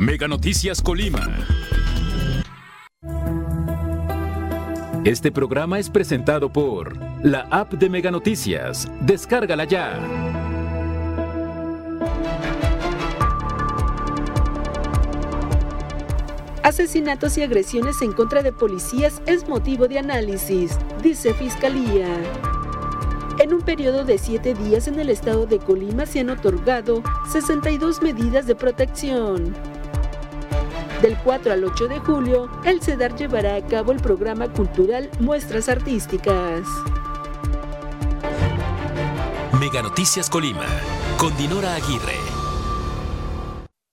Mega Noticias Colima. Este programa es presentado por la app de Mega Noticias. Descárgala ya. Asesinatos y agresiones en contra de policías es motivo de análisis, dice Fiscalía. En un periodo de siete días en el estado de Colima se han otorgado 62 medidas de protección. Del 4 al 8 de julio, el CEDAR llevará a cabo el programa cultural Muestras Artísticas. Mega Noticias Colima, con Dinora Aguirre.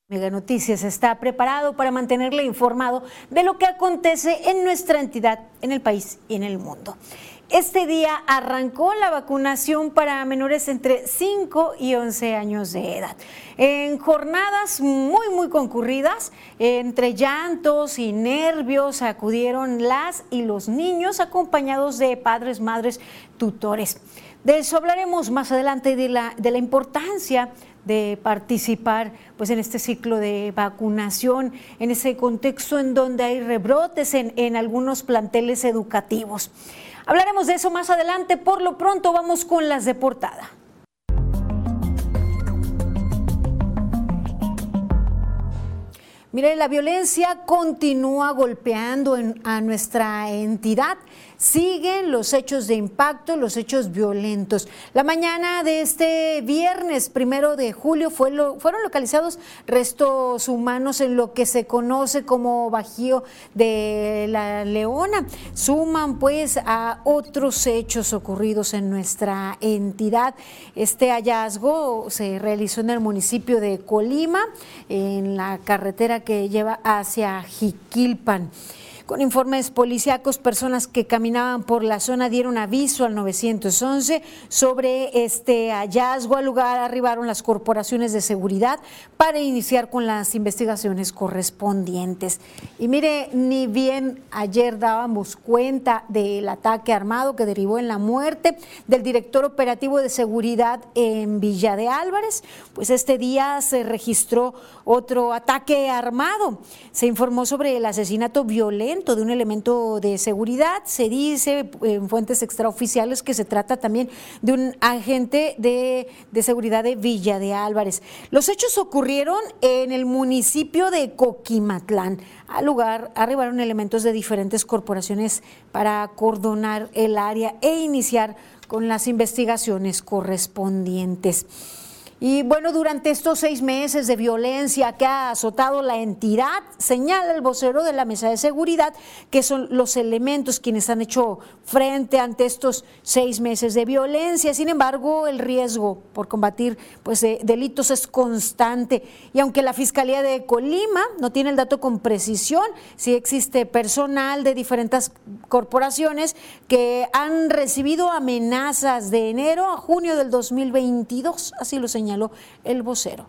Mega Noticias está preparado para mantenerle informado de lo que acontece en nuestra entidad, en el país y en el mundo. Este día arrancó la vacunación para menores entre 5 y 11 años de edad. En jornadas muy, muy concurridas, entre llantos y nervios, acudieron las y los niños acompañados de padres, madres, tutores. De eso hablaremos más adelante de la, de la importancia de participar pues, en este ciclo de vacunación, en ese contexto en donde hay rebrotes en, en algunos planteles educativos. Hablaremos de eso más adelante. Por lo pronto vamos con las de portada. Mire, la violencia continúa golpeando a nuestra entidad siguen los hechos de impacto, los hechos violentos. La mañana de este viernes primero de julio fueron localizados restos humanos en lo que se conoce como Bajío de la Leona. Suman pues a otros hechos ocurridos en nuestra entidad. Este hallazgo se realizó en el municipio de Colima, en la carretera que lleva hacia Jiquilpan. Con informes policíacos, personas que caminaban por la zona dieron aviso al 911 sobre este hallazgo. Al lugar arribaron las corporaciones de seguridad para iniciar con las investigaciones correspondientes. Y mire, ni bien ayer dábamos cuenta del ataque armado que derivó en la muerte del director operativo de seguridad en Villa de Álvarez, pues este día se registró otro ataque armado. Se informó sobre el asesinato violento de un elemento de seguridad. Se dice en fuentes extraoficiales que se trata también de un agente de, de seguridad de Villa de Álvarez. Los hechos ocurrieron en el municipio de Coquimatlán. Al lugar arribaron elementos de diferentes corporaciones para acordonar el área e iniciar con las investigaciones correspondientes. Y bueno, durante estos seis meses de violencia que ha azotado la entidad, señala el vocero de la Mesa de Seguridad que son los elementos quienes han hecho frente ante estos seis meses de violencia. Sin embargo, el riesgo por combatir pues, delitos es constante. Y aunque la Fiscalía de Colima no tiene el dato con precisión, sí existe personal de diferentes corporaciones que han recibido amenazas de enero a junio del 2022, así lo señala señaló el vocero.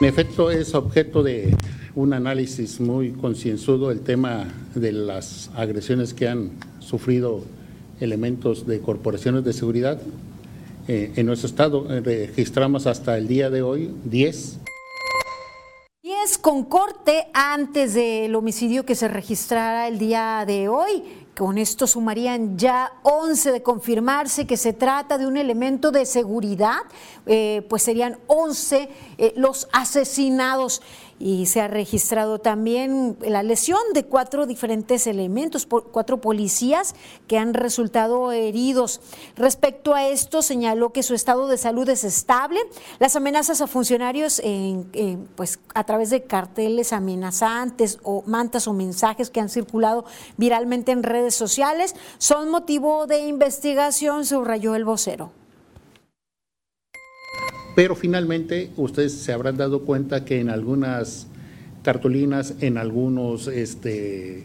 En efecto, es objeto de un análisis muy concienzudo el tema de las agresiones que han sufrido elementos de corporaciones de seguridad. Eh, en nuestro estado eh, registramos hasta el día de hoy 10 10 con corte antes del homicidio que se registrara el día de hoy. Con esto sumarían ya 11 de confirmarse que se trata de un elemento de seguridad, eh, pues serían 11 eh, los asesinados y se ha registrado también la lesión de cuatro diferentes elementos, cuatro policías que han resultado heridos. Respecto a esto, señaló que su estado de salud es estable. Las amenazas a funcionarios pues, a través de carteles amenazantes o mantas o mensajes que han circulado viralmente en redes sociales son motivo de investigación, subrayó el vocero. Pero finalmente ustedes se habrán dado cuenta que en algunas cartulinas, en algunos este,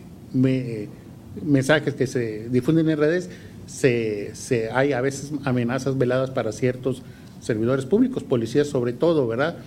mensajes que se difunden en redes, se, se, hay a veces amenazas veladas para ciertos servidores públicos, policías sobre todo, ¿verdad?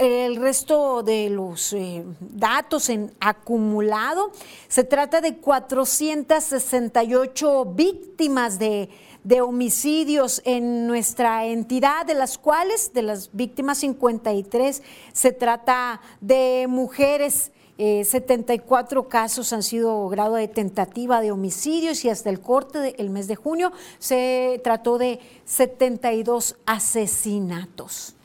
el resto de los eh, datos en acumulado, se trata de 468 víctimas de, de homicidios en nuestra entidad, de las cuales, de las víctimas 53, se trata de mujeres. 74 eh, casos han sido grado de tentativa de homicidios y hasta el corte del mes de junio se trató de 72 asesinatos.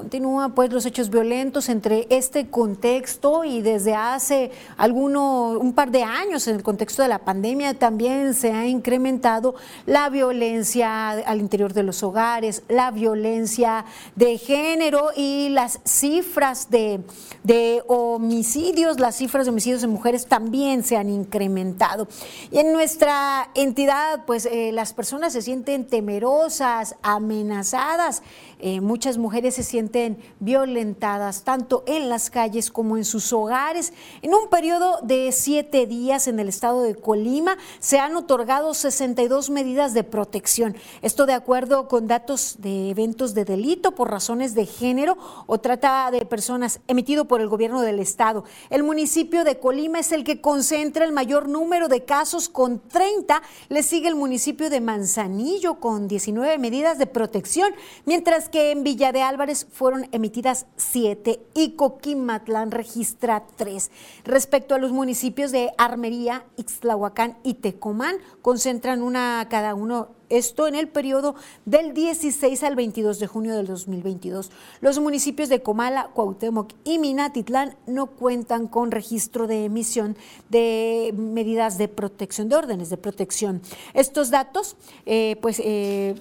Continúa pues los hechos violentos entre este contexto y desde hace alguno, un par de años en el contexto de la pandemia también se ha incrementado la violencia al interior de los hogares, la violencia de género y las cifras de, de homicidios, las cifras de homicidios de mujeres también se han incrementado. Y en nuestra entidad pues eh, las personas se sienten temerosas, amenazadas, eh, muchas mujeres se sienten violentadas tanto en las calles como en sus hogares. En un periodo de siete días en el estado de Colima se han otorgado 62 medidas de protección. Esto de acuerdo con datos de eventos de delito por razones de género o trata de personas emitido por el gobierno del estado. El municipio de Colima es el que concentra el mayor número de casos con 30. Le sigue el municipio de Manzanillo con 19 medidas de protección, mientras que en Villa de Álvarez fueron emitidas siete y Coquimatlán registra tres. Respecto a los municipios de Armería, Ixtlahuacán y Tecomán, concentran una cada uno esto en el periodo del 16 al 22 de junio del 2022. Los municipios de Comala, Cuauhtémoc y Minatitlán no cuentan con registro de emisión de medidas de protección, de órdenes de protección. Estos datos, eh, pues, eh,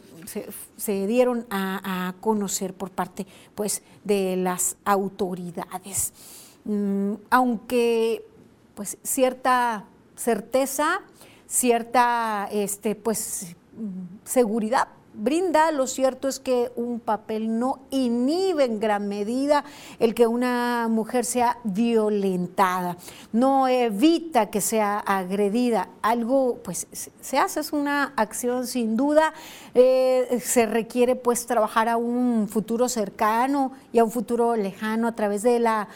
se, dieron a, conocer por parte pues, de las autoridades. Mm, aunque pues, cierta certeza, cierta este, pues, seguridad brinda, lo cierto es que un papel no inhibe en gran medida el que una mujer sea violentada, no evita que sea agredida, algo pues se hace, es una acción sin duda, eh, se requiere pues trabajar a un futuro cercano y a un futuro lejano a través de la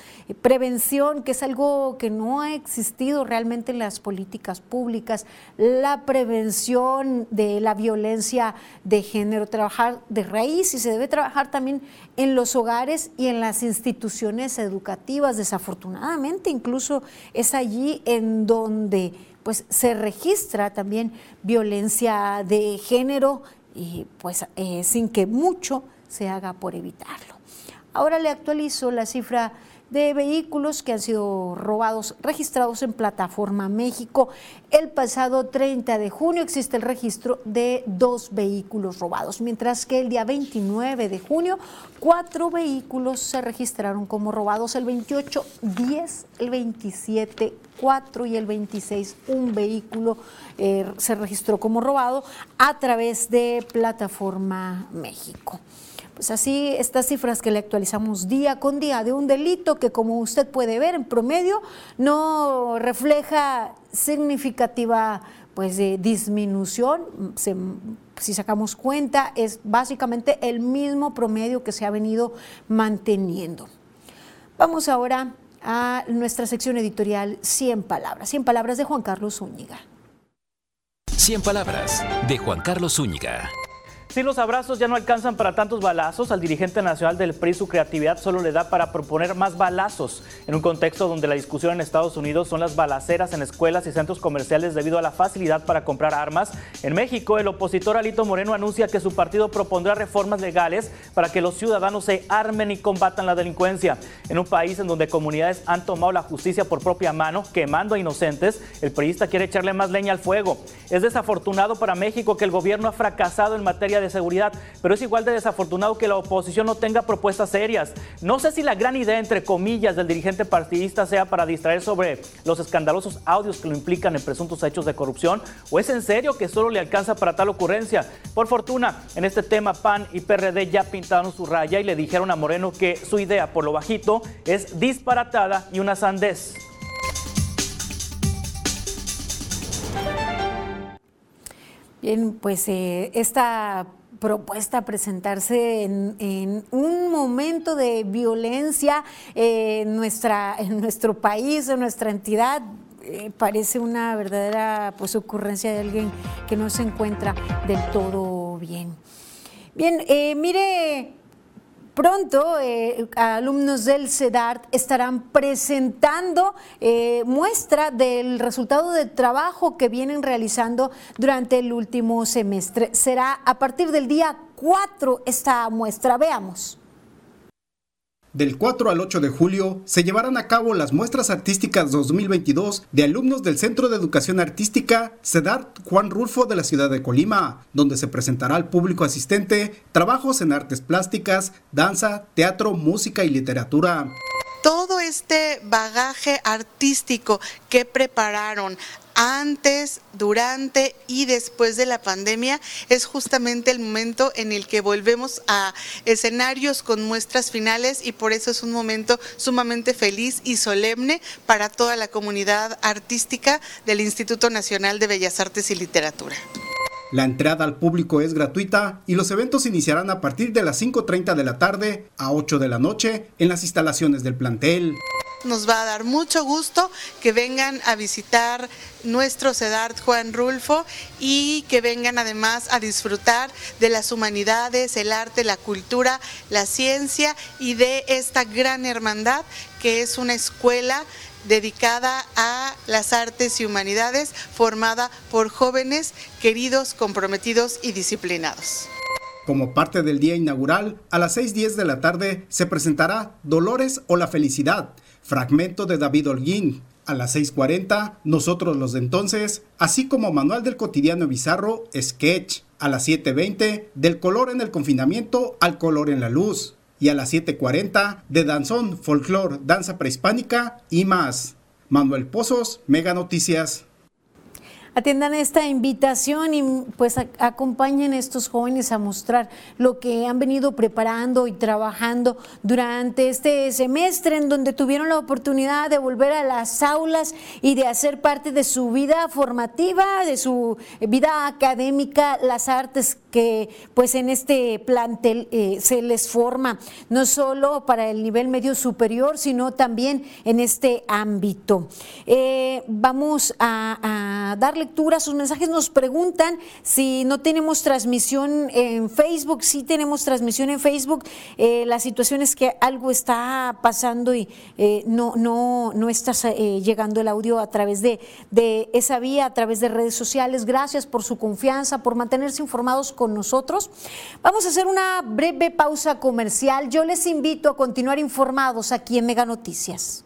prevención, que es algo que no ha existido realmente en las políticas públicas, la prevención de la violencia de género, trabajar de raíz y se debe trabajar también en los hogares y en las instituciones educativas. Desafortunadamente, incluso es allí en donde pues se registra también violencia de género y pues eh, sin que mucho se haga por evitarlo. Ahora le actualizo la cifra de vehículos que han sido robados, registrados en Plataforma México. El pasado 30 de junio existe el registro de dos vehículos robados, mientras que el día 29 de junio cuatro vehículos se registraron como robados, el 28, 10, el 27, 4 y el 26 un vehículo eh, se registró como robado a través de Plataforma México. Pues así, estas cifras que le actualizamos día con día de un delito que como usted puede ver en promedio no refleja significativa pues de disminución, si sacamos cuenta, es básicamente el mismo promedio que se ha venido manteniendo. Vamos ahora a nuestra sección editorial 100 palabras, 100 palabras de Juan Carlos Zúñiga. 100 palabras de Juan Carlos Zúñiga. Si los abrazos ya no alcanzan para tantos balazos, al dirigente nacional del PRI su creatividad solo le da para proponer más balazos, en un contexto donde la discusión en Estados Unidos son las balaceras en escuelas y centros comerciales debido a la facilidad para comprar armas. En México, el opositor Alito Moreno anuncia que su partido propondrá reformas legales para que los ciudadanos se armen y combatan la delincuencia. En un país en donde comunidades han tomado la justicia por propia mano, quemando a inocentes, el priista quiere echarle más leña al fuego. Es desafortunado para México que el gobierno ha fracasado en materia de de seguridad, pero es igual de desafortunado que la oposición no tenga propuestas serias. No sé si la gran idea, entre comillas, del dirigente partidista sea para distraer sobre los escandalosos audios que lo implican en presuntos hechos de corrupción, o es en serio que solo le alcanza para tal ocurrencia. Por fortuna, en este tema PAN y PRD ya pintaron su raya y le dijeron a Moreno que su idea, por lo bajito, es disparatada y una sandez. Bien, pues eh, esta propuesta presentarse en, un momento de violencia en, nuestra, en nuestro país, en nuestra entidad, eh, parece una verdadera pues, ocurrencia de alguien que no se encuentra del todo bien. Bien, eh, mire, Pronto, eh, alumnos del CEDART estarán presentando eh, muestra del resultado de trabajo que vienen realizando durante el último semestre. Será a partir del día 4 esta muestra. Veamos. Del 4 al 8 de julio se llevarán a cabo las muestras artísticas 2022 de alumnos del Centro de Educación Artística CEDART Juan Rulfo de la ciudad de Colima, donde se presentará al público asistente trabajos en artes plásticas, danza, teatro, música y literatura. Todo este bagaje artístico que prepararon antes, durante y después de la pandemia es justamente el momento en el que volvemos a escenarios con muestras finales y por eso es un momento sumamente feliz y solemne para toda la comunidad artística del Instituto Nacional de Bellas Artes y Literatura. La entrada al público es gratuita y los eventos iniciarán a partir de las 5.30 de la tarde a 8 de la noche en las instalaciones del plantel. Nos va a dar mucho gusto que vengan a visitar nuestro CEDART Juan Rulfo y que vengan además a disfrutar de las humanidades, el arte, la cultura, la ciencia y de esta gran hermandad que es una escuela dedicada a las artes y humanidades, formada por jóvenes queridos, comprometidos y disciplinados. Como parte del día inaugural, a las 6.10 de la tarde se presentará Dolores o la Felicidad, fragmento de David Holguín. A las 6.40, Nosotros los de entonces, así como Manual del Cotidiano Bizarro, Sketch. A las 7.20, Del color en el confinamiento al color en la luz y a las 7.40 de danzón, folclor, danza prehispánica y más. Manuel Pozos, Mega Noticias atiendan esta invitación y pues acompañen a estos jóvenes a mostrar lo que han venido preparando y trabajando durante este semestre en donde tuvieron la oportunidad de volver a las aulas y de hacer parte de su vida formativa, de su vida académica, las artes que pues en este plantel eh, se les forma, no solo para el nivel medio superior, sino también en este ámbito. Eh, vamos a, a darle lectura sus mensajes. Nos preguntan si no tenemos transmisión en Facebook. Sí tenemos transmisión en Facebook. Eh, la situación es que algo está pasando y eh, no, no, no está eh, llegando el audio a través de, de esa vía, a través de redes sociales. Gracias por su confianza, por mantenerse informados con nosotros. Vamos a hacer una breve pausa comercial. Yo les invito a continuar informados aquí en Mega Noticias.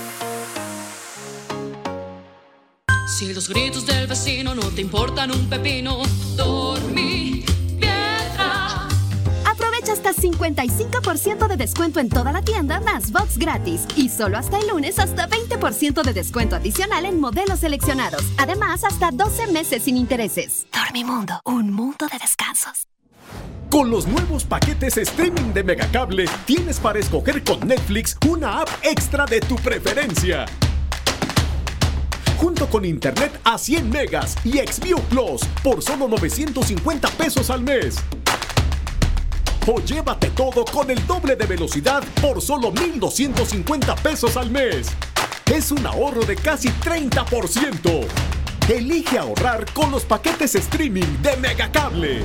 Si los gritos del vecino no te importan un pepino, dormí piedra. Aprovecha hasta 55% de descuento en toda la tienda más box gratis. Y solo hasta el lunes hasta 20% de descuento adicional en modelos seleccionados. Además, hasta 12 meses sin intereses. Dormimundo, un mundo de descansos. Con los nuevos paquetes streaming de Megacable, tienes para escoger con Netflix una app extra de tu preferencia junto con internet a 100 megas y Xview Plus por solo 950 pesos al mes. o llévate todo con el doble de velocidad por solo 1,250 pesos al mes. Es un ahorro de casi 30%. Elige ahorrar con los paquetes streaming de Megacable.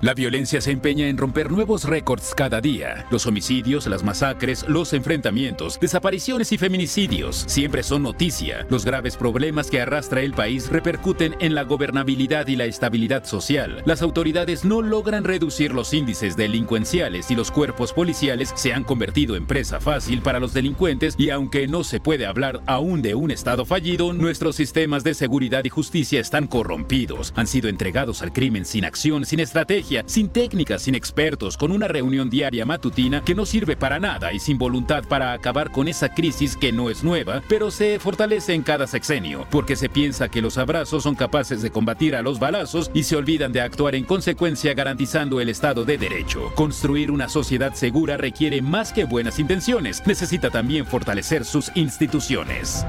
La violencia se empeña en romper nuevos récords cada día. Los homicidios, las masacres, los enfrentamientos, desapariciones y feminicidios siempre son noticia. Los graves problemas que arrastra el país repercuten en la gobernabilidad y la estabilidad social. Las autoridades no logran reducir los índices delincuenciales y los cuerpos policiales se han convertido en presa fácil para los delincuentes y aunque no se puede hablar aún de un Estado fallido, nuestros sistemas de seguridad y justicia están corrompidos. Han sido entregados al crimen sin acción, sin estrategia sin técnicas, sin expertos, con una reunión diaria matutina que no sirve para nada y sin voluntad para acabar con esa crisis que no es nueva, pero se fortalece en cada sexenio, porque se piensa que los abrazos son capaces de combatir a los balazos y se olvidan de actuar en consecuencia garantizando el Estado de Derecho. Construir una sociedad segura requiere más que buenas intenciones, necesita también fortalecer sus instituciones.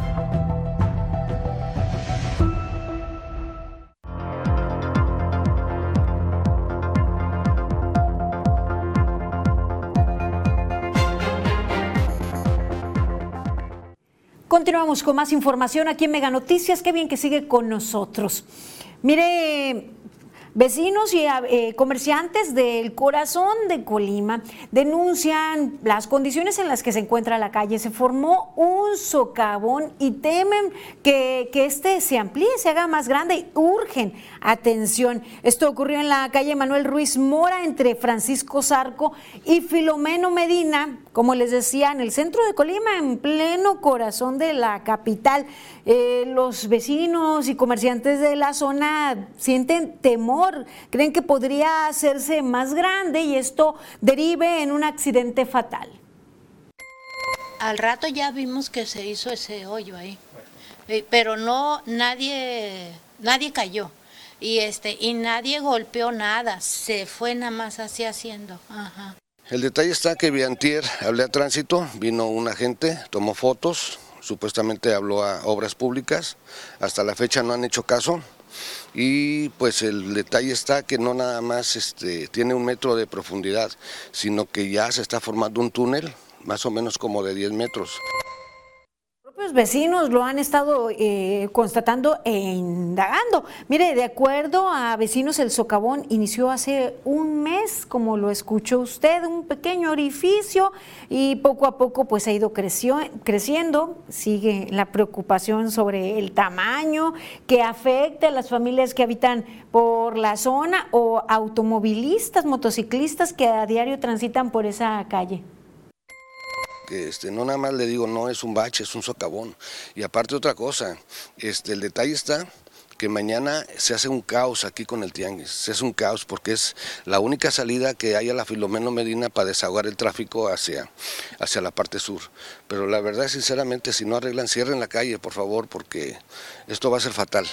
Continuamos con más información aquí en Mega Noticias. Qué bien que sigue con nosotros. Mire, Vecinos y eh, comerciantes del corazón de Colima denuncian las condiciones en las que se encuentra la calle. Se formó un socavón y temen que, este se amplíe, se haga más grande y urgen atención. Esto ocurrió en la calle Manuel Ruiz Mora entre Francisco Zarco y Filomeno Medina, como les decía, en el centro de Colima, en pleno corazón de la capital. Eh, los vecinos y comerciantes de la zona sienten temor, creen que podría hacerse más grande y esto derive en un accidente fatal. Al rato ya vimos que se hizo ese hoyo ahí, eh, pero no nadie nadie cayó. Y este y nadie golpeó nada, se fue nada más así haciendo. El detalle está que Viantier hablé a tránsito, vino un agente, tomó fotos, supuestamente habló a obras públicas, hasta la fecha no han hecho caso y pues el detalle está que no nada más este, tiene un metro de profundidad, sino que ya se está formando un túnel más o menos como de 10 metros Los vecinos lo han estado eh, constatando e indagando. Mire, de acuerdo a vecinos, el socavón inició hace un mes, como lo escuchó usted, un pequeño orificio y poco a poco pues ha ido creciendo. Sigue la preocupación sobre el tamaño que afecta a las familias que habitan por la zona o automovilistas, motociclistas que a diario transitan por esa calle que este, no nada más le digo, no es un bache, es un socavón. Y aparte otra cosa, este, el detalle está que mañana se hace un caos aquí con el tianguis, se hace un caos porque es la única salida que hay a la Filomeno Medina para desahogar el tráfico hacia, hacia la parte sur. Pero la verdad, sinceramente, si no arreglan, cierren la calle, por favor, porque esto va a ser fatal.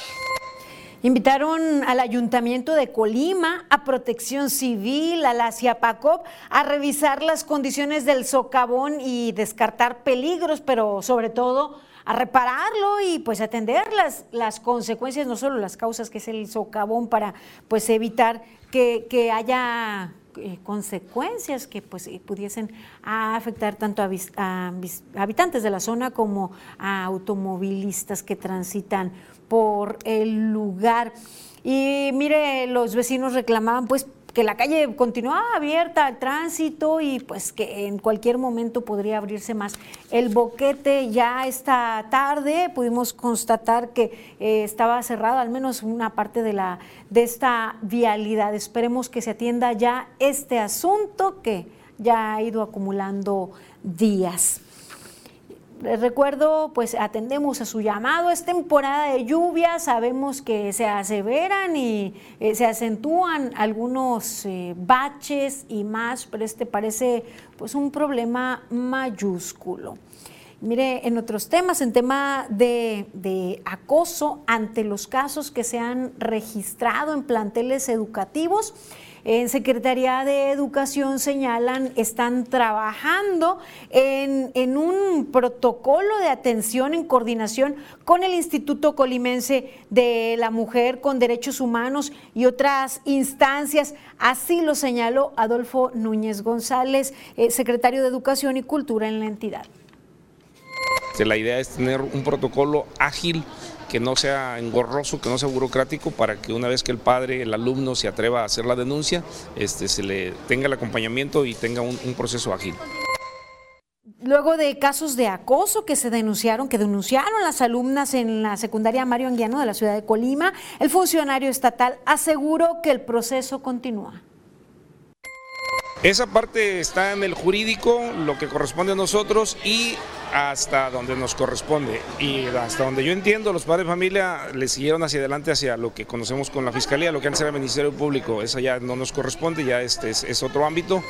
Invitaron al Ayuntamiento de Colima, a Protección Civil, a la CIAPACOP, a revisar las condiciones del socavón y descartar peligros, pero sobre todo a repararlo y pues atender las, las consecuencias, no solo las causas que es el socavón, para pues evitar que, que haya eh, consecuencias que pues eh, pudiesen afectar tanto a, a, habitantes de la zona como a automovilistas que transitan por el lugar. Y mire, los vecinos reclamaban pues que la calle continuaba abierta al tránsito y pues que en cualquier momento podría abrirse más. El boquete ya esta tarde pudimos constatar que eh, estaba cerrado al menos una parte de, la, de esta vialidad. Esperemos que se atienda ya este asunto que ya ha ido acumulando días recuerdo, pues atendemos a su llamado, es temporada de lluvia, sabemos que se aseveran y eh, se acentúan algunos eh, baches y más, pero este parece pues un problema mayúsculo. Mire, en otros temas, en tema de acoso ante los casos que se han registrado en planteles educativos, En Secretaría de Educación señalan, están trabajando en, en un protocolo de atención en coordinación con el Instituto Colimense de la Mujer con Derechos Humanos y otras instancias. Así lo señaló Adolfo Núñez González, eh, secretario de Educación y Cultura en la entidad. La idea es tener un protocolo ágil que no sea engorroso, que no sea burocrático, para que una vez que el padre, el alumno se atreva a hacer la denuncia, este, se le tenga el acompañamiento y tenga un, un proceso ágil. Luego de casos de acoso que se denunciaron, que denunciaron las alumnas en la secundaria Mario Anguiano de la ciudad de Colima, el funcionario estatal aseguró que el proceso continúa. Esa parte está en el jurídico, lo que corresponde a nosotros y hasta donde nos corresponde. Y hasta donde yo entiendo, los padres de familia le siguieron hacia adelante hacia lo que conocemos con la Fiscalía, lo que antes era el Ministerio Público. Eso ya no nos corresponde, ya este es, otro ámbito.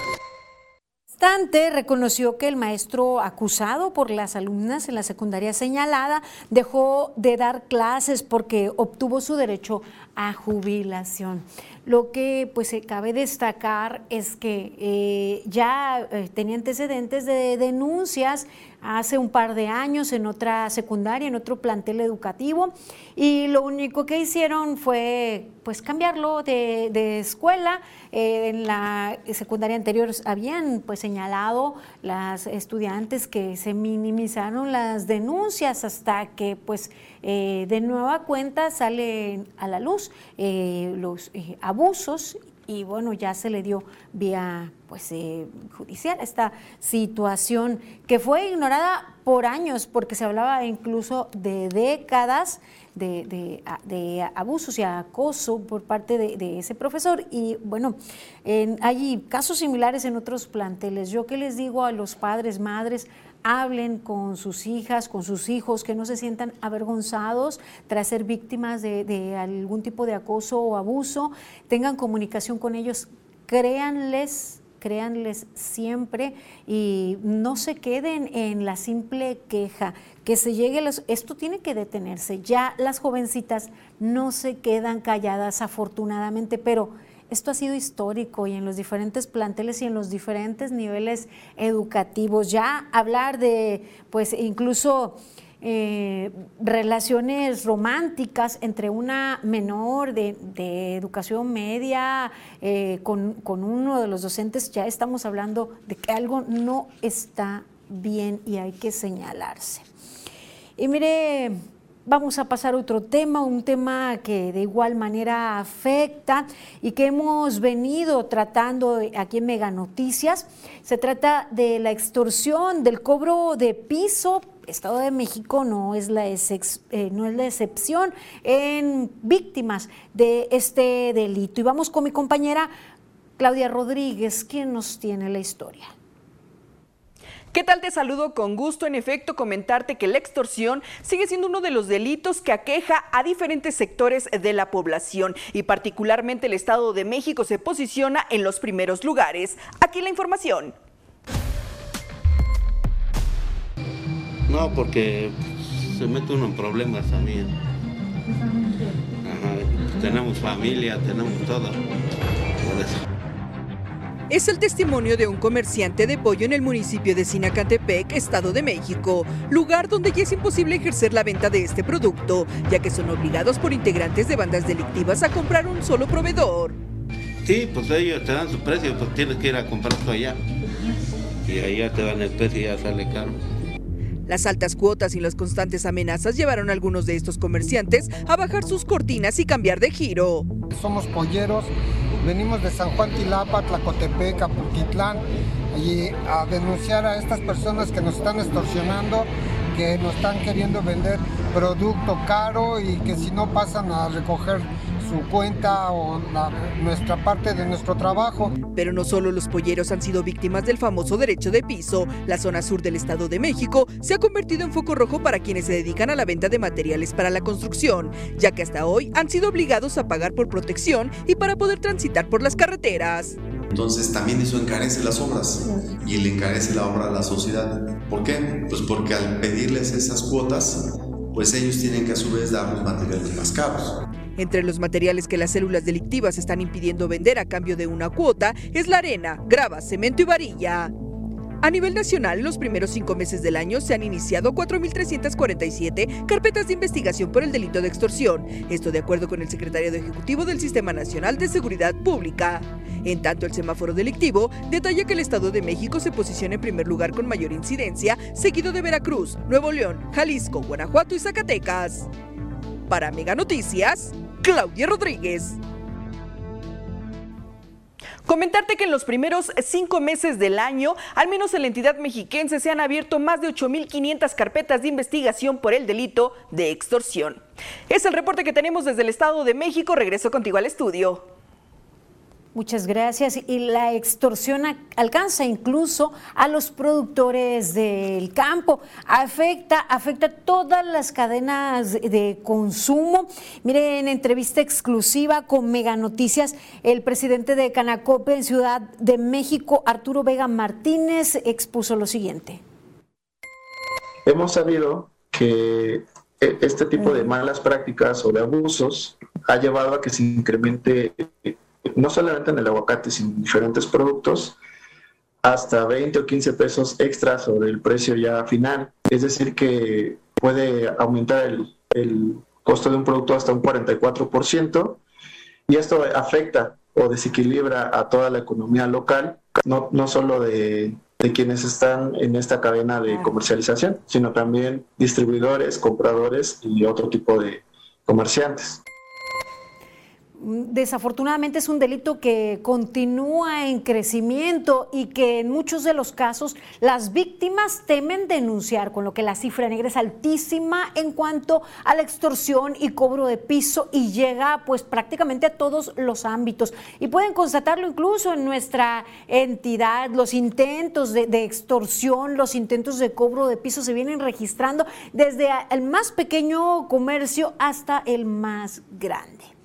Obstante, reconoció que el maestro acusado por las alumnas en la secundaria señalada dejó de dar clases porque obtuvo su derecho a jubilación. Lo que pues se cabe destacar es que eh, ya eh, tenía antecedentes de denuncias hace un par de años en otra secundaria, en otro plantel educativo, y lo único que hicieron fue pues cambiarlo de, escuela. Eh, en la secundaria anterior habían pues señalado las estudiantes que se minimizaron las denuncias hasta que pues eh, de nueva cuenta salen a la luz eh, los abusos y bueno, ya se le dio vía pues, eh, judicial esta situación que fue ignorada por años porque se hablaba incluso de décadas de, abusos y acoso por parte de, ese profesor. Y bueno, hay casos similares en otros planteles. Yo que les digo a los padres, madres, hablen con sus hijas, con sus hijos, que no se sientan avergonzados tras ser víctimas de, algún tipo de acoso o abuso, tengan comunicación con ellos, créanles créanles siempre y no se queden en la simple queja, que se llegue, esto tiene que detenerse, ya las jovencitas no se quedan calladas afortunadamente, pero esto ha sido histórico y en los diferentes planteles y en los diferentes niveles educativos. Ya hablar de, pues incluso eh, relaciones románticas entre una menor de, educación media eh, con, con uno de los docentes, ya estamos hablando de que algo no está bien y hay que señalarse. Y mire, Vamos a pasar a otro tema, un tema que de igual manera afecta y que hemos venido tratando aquí en Mega Noticias. Se trata de la extorsión, del cobro de piso. Estado de México no es la, eh, no es la excepción en víctimas de este delito. Y vamos con mi compañera Claudia Rodríguez, quien nos tiene la historia. ¿Qué tal? Te saludo con gusto. En efecto, comentarte que la extorsión sigue siendo uno de los delitos que aqueja a diferentes sectores de la población y particularmente el Estado de México se posiciona en los primeros lugares. Aquí la información. No, porque se mete uno en problemas también. tenemos familia, tenemos todo. Por eso. Es el testimonio de un comerciante de pollo en el municipio de Sinacantepec, Estado de México, lugar donde ya es imposible ejercer la venta de este producto, ya que son obligados por integrantes de bandas delictivas a comprar un solo proveedor. Sí, pues ellos te dan su precio, pues tienes que ir a comprar tú allá. Y allá te dan el precio y ya sale caro. Las altas cuotas y las constantes amenazas llevaron a algunos de estos comerciantes a bajar sus cortinas y cambiar de giro. Somos polleros Venimos de San Juan Tilapa, Tlacotepec, Aputitlán, y a denunciar a estas personas que nos están extorsionando, que nos están queriendo vender producto caro y que si no pasan a recoger su cuenta o nuestra parte de nuestro trabajo. Pero no solo los polleros han sido víctimas del famoso derecho de piso. La zona sur del Estado de México se ha convertido en foco rojo para quienes se dedican a la venta de materiales para la construcción, ya que hasta hoy han sido obligados a pagar por protección y para poder transitar por las carreteras. Entonces también eso encarece las obras y le encarece la obra a la sociedad. ¿Por qué? Pues porque al pedirles esas cuotas, pues ellos tienen que a su vez dar los materiales más caros. Entre los materiales que las células delictivas están impidiendo vender a cambio de una cuota es la arena, grava, cemento y varilla. A nivel nacional, los primeros cinco meses del año se han iniciado 4.347 carpetas de investigación por el delito de extorsión, esto de acuerdo con el secretario de Ejecutivo del Sistema Nacional de Seguridad Pública. En tanto, el semáforo delictivo detalla que el Estado de México se posiciona en primer lugar con mayor incidencia, seguido de Veracruz, Nuevo León, Jalisco, Guanajuato y Zacatecas. Para Mega Noticias, Claudia Rodríguez. Comentarte que en los primeros cinco meses del año, al menos en la entidad mexiquense, se han abierto más de 8.500 carpetas de investigación por el delito de extorsión. Es el reporte que tenemos desde el Estado de México. Regreso contigo al estudio. Muchas gracias. Y la extorsión alcanza incluso a los productores del campo. Afecta, afecta todas las cadenas de consumo. Mire, en entrevista exclusiva con Mega Noticias, el presidente de Canacope en Ciudad de México, Arturo Vega Martínez, expuso lo siguiente. Hemos sabido que e, este tipo de malas prácticas o de abusos ha llevado a que se incremente no solamente en el aguacate, sino en diferentes productos, hasta 20 o 15 pesos extra sobre el precio ya final. Es decir, que puede aumentar el, costo de un producto hasta un 44%, y esto afecta o desequilibra a toda la economía local, no, no solo de, de quienes están en esta cadena de comercialización, sino también distribuidores, compradores y otro tipo de comerciantes. Desafortunadamente es un delito que continúa en crecimiento y que en muchos de los casos las víctimas temen denunciar, con lo que la cifra negra es altísima en cuanto a la extorsión y cobro de piso y llega pues prácticamente a todos los ámbitos. Y pueden constatarlo incluso en nuestra entidad, los intentos de, de extorsión, los intentos de cobro de piso se vienen registrando desde el más pequeño comercio hasta el más grande.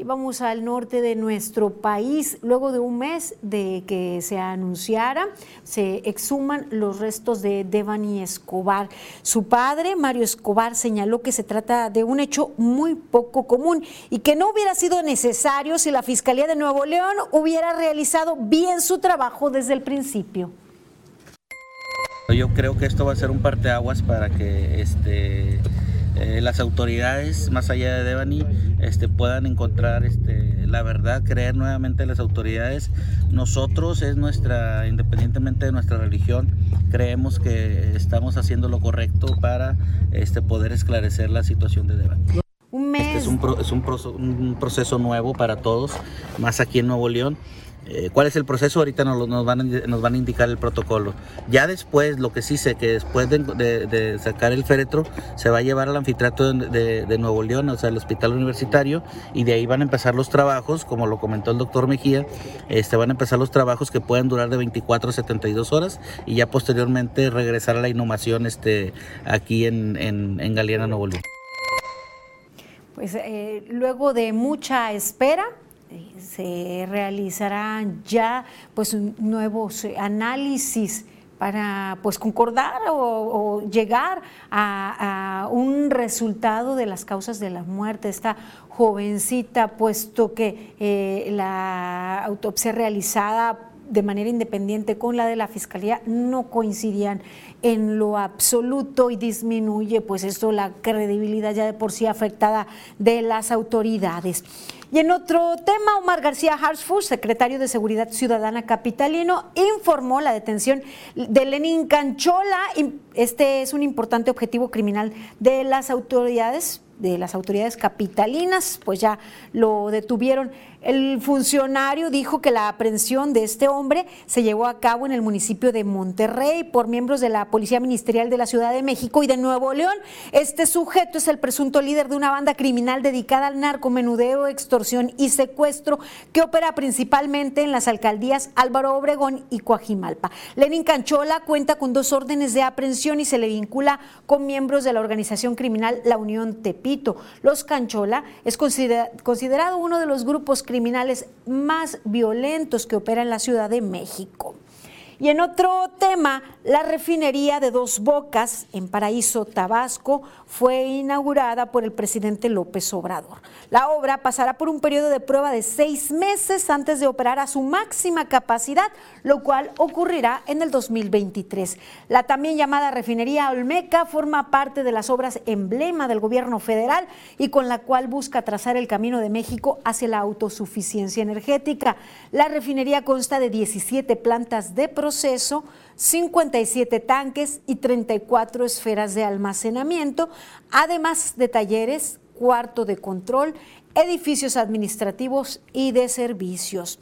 Y vamos al norte de nuestro país. Luego de un mes de que se anunciara, se exhuman los restos de Devani Escobar. Su padre, Mario Escobar, señaló que se trata de un hecho muy poco común y que no hubiera sido necesario si la Fiscalía de Nuevo León hubiera realizado bien su trabajo desde el principio. Yo creo que esto va a ser un parteaguas para que este eh, las autoridades, más allá de Devani, este, puedan encontrar este, la verdad, creer nuevamente en las autoridades. Nosotros es nuestra, independientemente de nuestra religión, creemos que estamos haciendo lo correcto para este, poder esclarecer la situación de Devani. Un mes. Este es, un, es un proceso nuevo para todos, más aquí en Nuevo León. Eh, cuál es el proceso, ahorita nos, van a, indicar el protocolo. Ya después, lo que sí sé, que después de, sacar el féretro, se va a llevar al anfiteatro de, Nuevo León, o sea, el hospital universitario, y de ahí van a empezar los trabajos, como lo comentó el doctor Mejía, este, van a empezar los trabajos que pueden durar de 24 a 72 horas, y ya posteriormente regresar a la inhumación este, aquí en, en, Galeana, Nuevo León. Pues eh, luego de mucha espera, se realizarán ya pues nuevos análisis para pues concordar o, llegar a, un resultado de las causas de la muerte. Esta jovencita, puesto que eh, la autopsia realizada de manera independiente con la de la Fiscalía no coincidían en lo absoluto y disminuye pues esto la credibilidad ya de por sí afectada de las autoridades. Y en otro tema, Omar García Hartsford, secretario de Seguridad Ciudadana Capitalino, informó la detención de Lenin Canchola. Este es un importante objetivo criminal de las autoridades de las autoridades capitalinas, pues ya lo detuvieron el funcionario dijo que la aprehensión de este hombre se llevó a cabo en el municipio de Monterrey por miembros de la Policía Ministerial de la Ciudad de México y de Nuevo León. Este sujeto es el presunto líder de una banda criminal dedicada al narcomenudeo, extorsión y secuestro que opera principalmente en las alcaldías Álvaro Obregón y Coajimalpa. Lenin Canchola cuenta con dos órdenes de aprehensión y se le vincula con miembros de la organización criminal La Unión Tepito. Los Canchola es considerado uno de los grupos criminales más violentos que opera en la Ciudad de México. Y en otro tema, la refinería de Dos Bocas en Paraíso, Tabasco, fue inaugurada por el presidente López Obrador. La obra pasará por un periodo de prueba de seis meses antes de operar a su máxima capacidad, lo cual ocurrirá en el 2023. La también llamada refinería Olmeca forma parte de las obras emblema del gobierno federal y con la cual busca trazar el camino de México hacia la autosuficiencia energética. La refinería consta de 17 plantas de proceso, 57 tanques y 34 esferas de almacenamiento, además de talleres, cuarto de control, edificios administrativos y de servicios.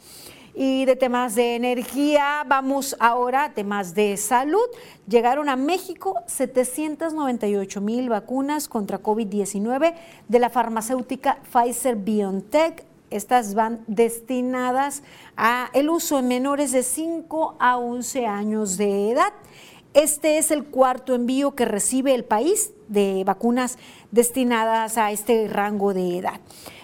Y de temas de energía, vamos ahora a temas de salud. Llegaron a México 798 mil vacunas contra COVID-19 de la farmacéutica Pfizer BioNTech estas van destinadas a el uso en menores de 5 a 11 años de edad. Este es el cuarto envío que recibe el país de vacunas destinadas a este rango de edad.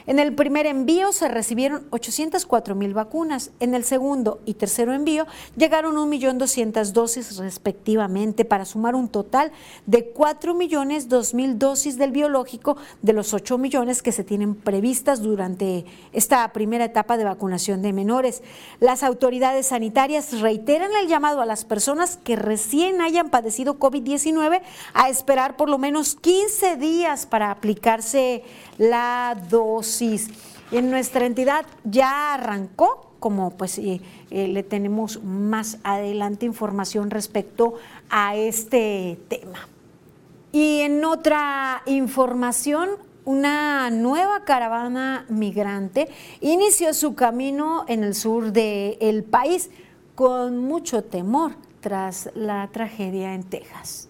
En el primer envío se recibieron 804 mil vacunas. En el segundo y tercero envío llegaron 1.200.000 dosis respectivamente para sumar un total de 4 millones mil dosis del biológico de los 8 millones que se tienen previstas durante esta primera etapa de vacunación de menores. Las autoridades sanitarias reiteran el llamado a las personas que recién hayan padecido COVID-19 a esperar por lo menos 15 días para aplicarse la dosis. En nuestra entidad ya arrancó, como pues eh, eh, le tenemos más adelante información respecto a este tema. Y en otra información, una nueva caravana migrante inició su camino en el sur del país con mucho temor tras la tragedia en Texas.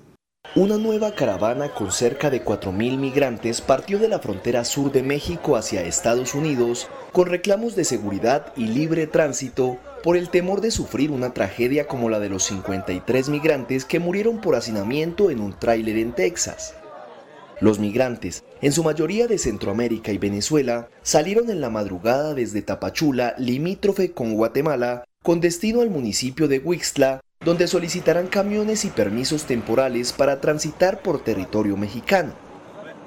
Una nueva caravana con cerca de 4.000 migrantes partió de la frontera sur de México hacia Estados Unidos con reclamos de seguridad y libre tránsito por el temor de sufrir una tragedia como la de los 53 migrantes que murieron por hacinamiento en un tráiler en Texas. Los migrantes, en su mayoría de Centroamérica y Venezuela, salieron en la madrugada desde Tapachula, limítrofe con Guatemala, con destino al municipio de Huixtla, donde solicitarán camiones y permisos temporales para transitar por territorio mexicano.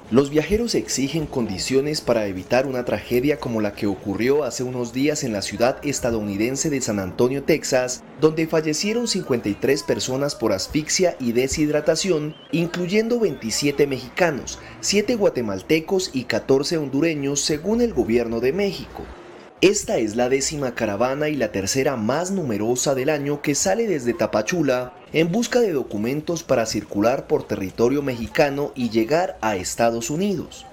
Los viajeros exigen condiciones para evitar una tragedia como la que ocurrió hace unos días en la ciudad estadounidense de San Antonio, Texas, donde fallecieron 53 personas por asfixia y deshidratación, incluyendo 27 mexicanos, 7 guatemaltecos y 14 hondureños según el gobierno de México. Esta es la décima caravana y la tercera más numerosa del año que sale desde Tapachula en busca de documentos para circular por territorio mexicano y llegar a Estados Unidos.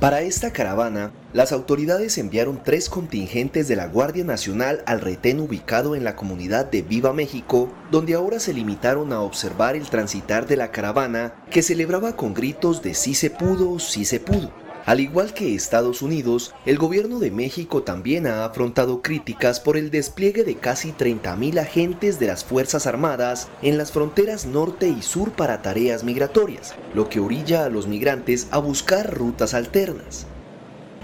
Para esta caravana, las autoridades enviaron tres contingentes de la Guardia Nacional al retén ubicado en la comunidad de Viva México, donde ahora se limitaron a observar el transitar de la caravana que celebraba con gritos de sí se pudo, sí se pudo. Al igual que Estados Unidos, el gobierno de México también ha afrontado críticas por el despliegue de casi 30.000 agentes de las Fuerzas Armadas en las fronteras norte y sur para tareas migratorias, lo que orilla a los migrantes a buscar rutas alternas.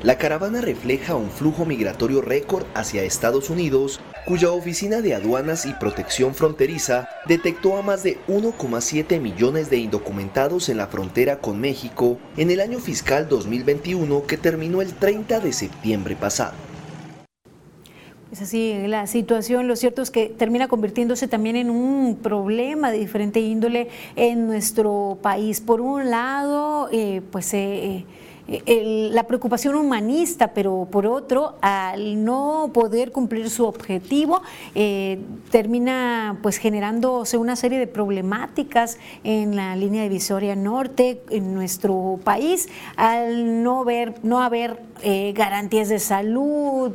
La caravana refleja un flujo migratorio récord hacia Estados Unidos, cuya Oficina de Aduanas y Protección Fronteriza detectó a más de 1,7 millones de indocumentados en la frontera con México en el año fiscal 2021 que terminó el 30 de septiembre pasado. Es así, la situación, lo cierto es que termina convirtiéndose también en un problema de diferente índole en nuestro país. Por un lado, eh, pues... Eh, la preocupación humanista, pero por otro, al no poder cumplir su objetivo, eh, termina pues generándose una serie de problemáticas en la línea divisoria norte en nuestro país, al no ver, no haber eh, garantías de salud,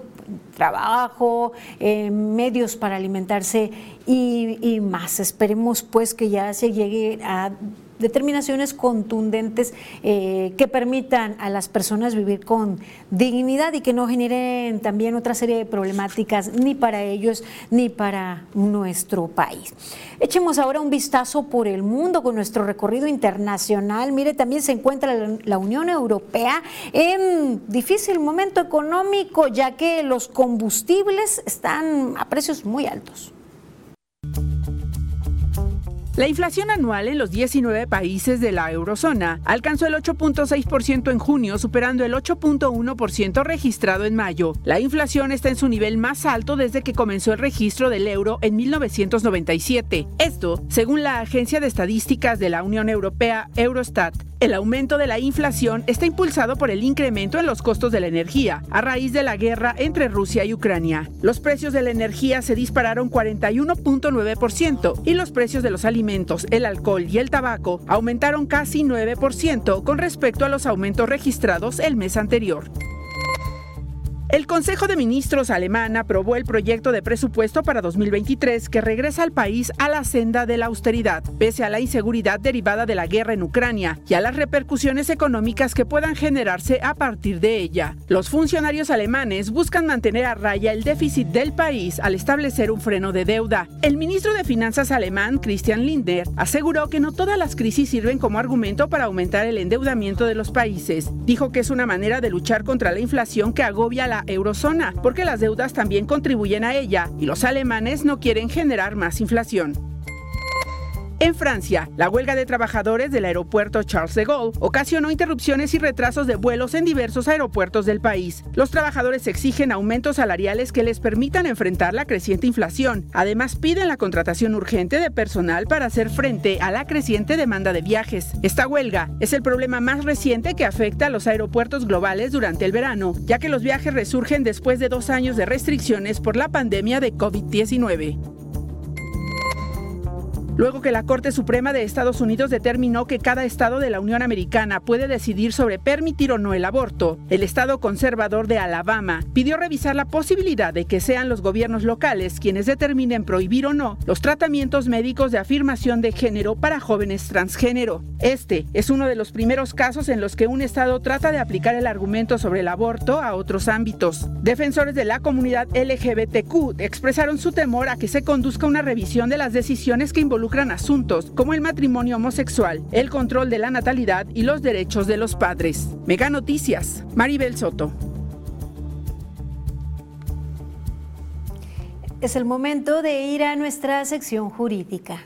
trabajo, eh, medios para alimentarse y, y, más. Esperemos pues que ya se llegue a determinaciones contundentes eh, que permitan a las personas vivir con dignidad y que no generen también otra serie de problemáticas ni para ellos ni para nuestro país. Echemos ahora un vistazo por el mundo con nuestro recorrido internacional. Mire, también se encuentra la Unión Europea en difícil momento económico ya que los combustibles están a precios muy altos. La inflación anual en los 19 países de la eurozona alcanzó el 8.6% en junio, superando el 8.1% registrado en mayo. La inflación está en su nivel más alto desde que comenzó el registro del euro en 1997. Esto, según la Agencia de Estadísticas de la Unión Europea, Eurostat. El aumento de la inflación está impulsado por el incremento en los costos de la energía a raíz de la guerra entre Rusia y Ucrania. Los precios de la energía se dispararon 41.9% y los precios de los alimentos, el alcohol y el tabaco aumentaron casi 9% con respecto a los aumentos registrados el mes anterior. El Consejo de Ministros alemán aprobó el proyecto de presupuesto para 2023 que regresa al país a la senda de la austeridad, pese a la inseguridad derivada de la guerra en Ucrania y a las repercusiones económicas que puedan generarse a partir de ella. Los funcionarios alemanes buscan mantener a raya el déficit del país al establecer un freno de deuda. El ministro de Finanzas alemán, Christian Lindner, aseguró que no todas las crisis sirven como argumento para aumentar el endeudamiento de los países. Dijo que es una manera de luchar contra la inflación que agobia la eurozona, porque las deudas también contribuyen a ella y los alemanes no quieren generar más inflación. En Francia, la huelga de trabajadores del aeropuerto Charles de Gaulle ocasionó interrupciones y retrasos de vuelos en diversos aeropuertos del país. Los trabajadores exigen aumentos salariales que les permitan enfrentar la creciente inflación. Además, piden la contratación urgente de personal para hacer frente a la creciente demanda de viajes. Esta huelga es el problema más reciente que afecta a los aeropuertos globales durante el verano, ya que los viajes resurgen después de dos años de restricciones por la pandemia de COVID-19 luego que la Corte Suprema de Estados Unidos determinó que cada estado de la Unión Americana puede decidir sobre permitir o no el aborto. El estado conservador de Alabama pidió revisar la posibilidad de que sean los gobiernos locales quienes determinen prohibir o no los tratamientos médicos de afirmación de género para jóvenes transgénero. Este es uno de los primeros casos en los que un estado trata de aplicar el argumento sobre el aborto a otros ámbitos. Defensores de la comunidad LGBTQ expresaron su temor a que se conduzca una revisión de las decisiones que involucran involucran asuntos como el matrimonio homosexual, el control de la natalidad y los derechos de los padres. Mega Noticias, Maribel Soto. Es el momento de ir a nuestra sección jurídica.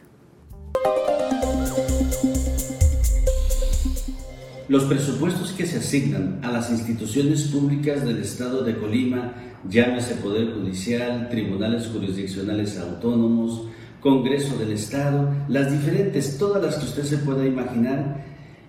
Los presupuestos que se asignan a las instituciones públicas del Estado de Colima, llámese Poder Judicial, tribunales jurisdiccionales autónomos, Congreso del Estado, las diferentes, todas las que usted se pueda imaginar,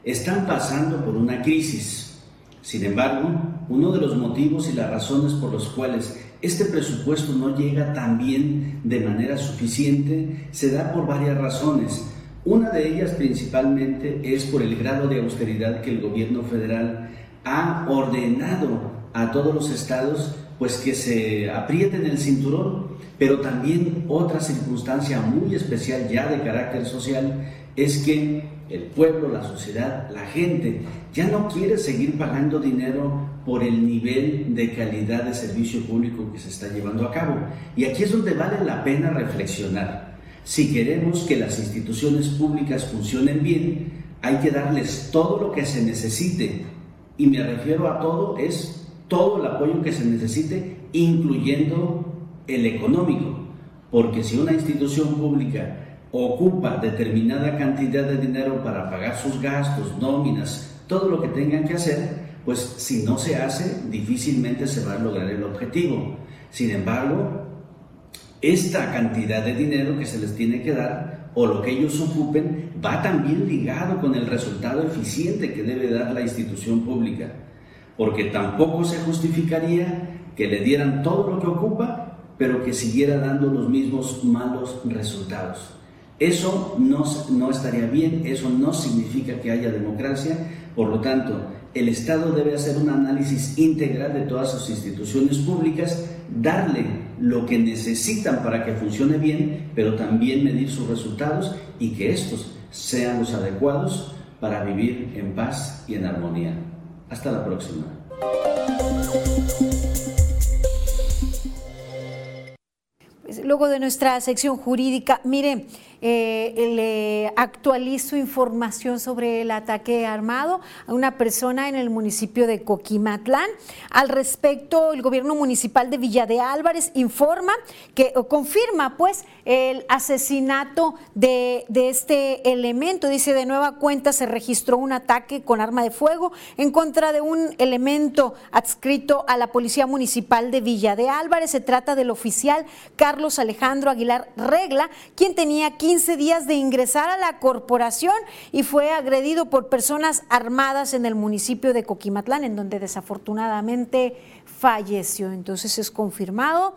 están pasando por una crisis. Sin embargo, uno de los motivos y las razones por los cuales este presupuesto no llega tan bien de manera suficiente se da por varias razones. Una de ellas principalmente es por el grado de austeridad que el gobierno federal ha ordenado a todos los estados pues que se aprieten el cinturón pero también otra circunstancia muy especial ya de carácter social es que el pueblo, la sociedad, la gente ya no quiere seguir pagando dinero por el nivel de calidad de servicio público que se está llevando a cabo. Y aquí es donde vale la pena reflexionar. Si queremos que las instituciones públicas funcionen bien, hay que darles todo lo que se necesite. Y me refiero a todo, es todo el apoyo que se necesite, incluyendo el económico, porque si una institución pública ocupa determinada cantidad de dinero para pagar sus gastos, nóminas, todo lo que tengan que hacer, pues si no se hace, difícilmente se va a lograr el objetivo. Sin embargo, esta cantidad de dinero que se les tiene que dar o lo que ellos ocupen va también ligado con el resultado eficiente que debe dar la institución pública, porque tampoco se justificaría que le dieran todo lo que ocupa pero que siguiera dando los mismos malos resultados. Eso no, no estaría bien, eso no significa que haya democracia, por lo tanto, el Estado debe hacer un análisis integral de todas sus instituciones públicas, darle lo que necesitan para que funcione bien, pero también medir sus resultados y que estos sean los adecuados para vivir en paz y en armonía. Hasta la próxima. Luego de nuestra sección jurídica, mire, eh, le actualizo información sobre el ataque armado a una persona en el municipio de Coquimatlán. Al respecto, el gobierno municipal de Villa de Álvarez informa que o confirma pues el asesinato de, este elemento. Dice de nueva cuenta se registró un ataque con arma de fuego en contra de un elemento adscrito a la Policía Municipal de Villa de Álvarez. Se trata del oficial Carlos Alejandro Aguilar Regla, quien tenía 15 días de ingresar a la corporación y fue agredido por personas armadas en el municipio de Coquimatlán, en donde desafortunadamente falleció. Entonces es confirmado.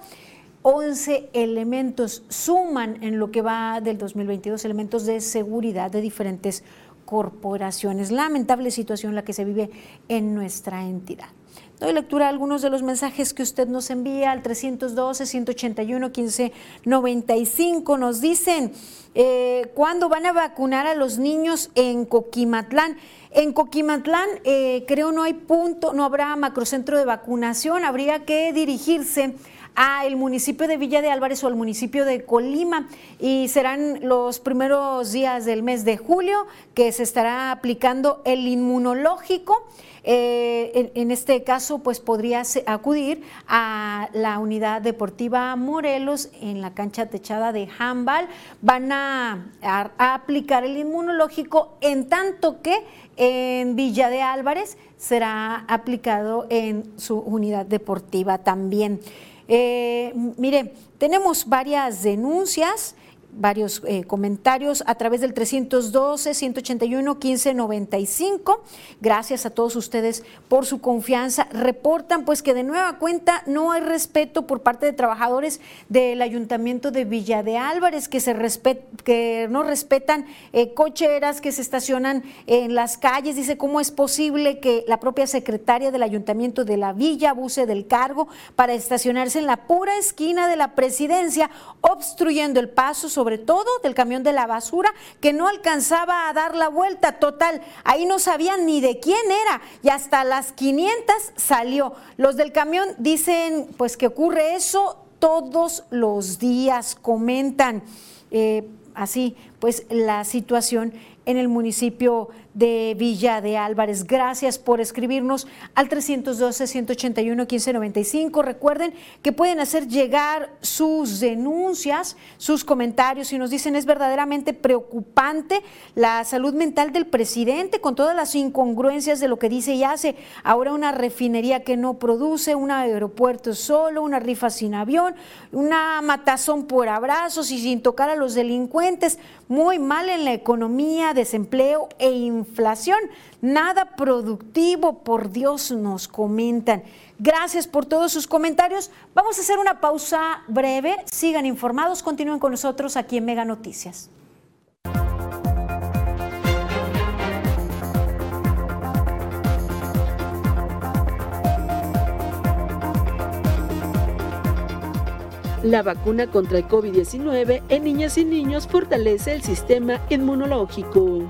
11 elementos suman en lo que va del 2022, elementos de seguridad de diferentes corporaciones. Lamentable situación la que se vive en nuestra entidad. Doy lectura a algunos de los mensajes que usted nos envía al 312-181-1595. Nos dicen, eh, ¿cuándo van a vacunar a los niños en Coquimatlán? En Coquimatlán eh, creo no hay punto, no habrá macrocentro de vacunación, habría que dirigirse a el municipio de Villa de Álvarez o al municipio de Colima y serán los primeros días del mes de julio que se estará aplicando el inmunológico. Eh, en, este caso, pues podría acudir a la unidad deportiva Morelos en la cancha techada de Hambal. Van a, a aplicar el inmunológico en tanto que en Villa de Álvarez será aplicado en su unidad deportiva también. Eh, mire, tenemos varias denuncias varios eh, comentarios a través del 312-181-1595. Gracias a todos ustedes por su confianza. Reportan pues que de nueva cuenta no hay respeto por parte de trabajadores del Ayuntamiento de Villa de Álvarez que, se que no respetan eh, cocheras que se estacionan en las calles. Dice, ¿cómo es posible que la propia secretaria del Ayuntamiento de la Villa abuse del cargo para estacionarse en la pura esquina de la presidencia, obstruyendo el paso sobre sobre todo del camión de la basura, que no alcanzaba a dar la vuelta total. Ahí no sabían ni de quién era y hasta las 500 salió. Los del camión dicen pues que ocurre eso todos los días, comentan eh, así pues la situación en el municipio de Villa de Álvarez. Gracias por escribirnos al 312-181-1595. Recuerden que pueden hacer llegar sus denuncias, sus comentarios y nos dicen es verdaderamente preocupante la salud mental del presidente con todas las incongruencias de lo que dice y hace. Ahora una refinería que no produce, un aeropuerto solo, una rifa sin avión, una matazón por abrazos y sin tocar a los delincuentes. Muy mal en la economía, desempleo e inflación. Nada productivo, por Dios, nos comentan. Gracias por todos sus comentarios. Vamos a hacer una pausa breve. Sigan informados, continúen con nosotros aquí en Mega Noticias. La vacuna contra el COVID-19 en niñas y niños fortalece el sistema inmunológico.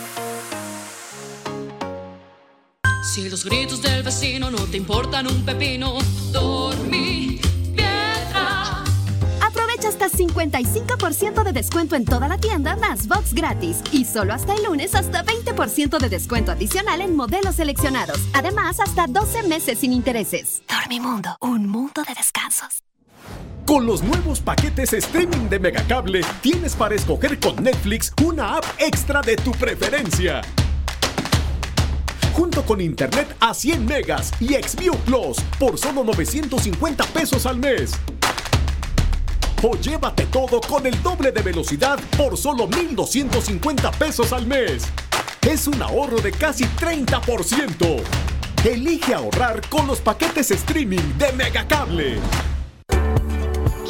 Si los gritos del vecino no te importan un pepino, dormí piedra. Aprovecha hasta 55% de descuento en toda la tienda más box gratis. Y solo hasta el lunes hasta 20% de descuento adicional en modelos seleccionados. Además, hasta 12 meses sin intereses. Dormimundo, un mundo de descansos. Con los nuevos paquetes streaming de Megacable, tienes para escoger con Netflix una app extra de tu preferencia junto con internet a 100 megas y Xview Plus por solo 950 pesos al mes. O llévate todo con el doble de velocidad por solo 1,250 pesos al mes. Es un ahorro de casi 30%. Elige ahorrar con los paquetes streaming de Megacable.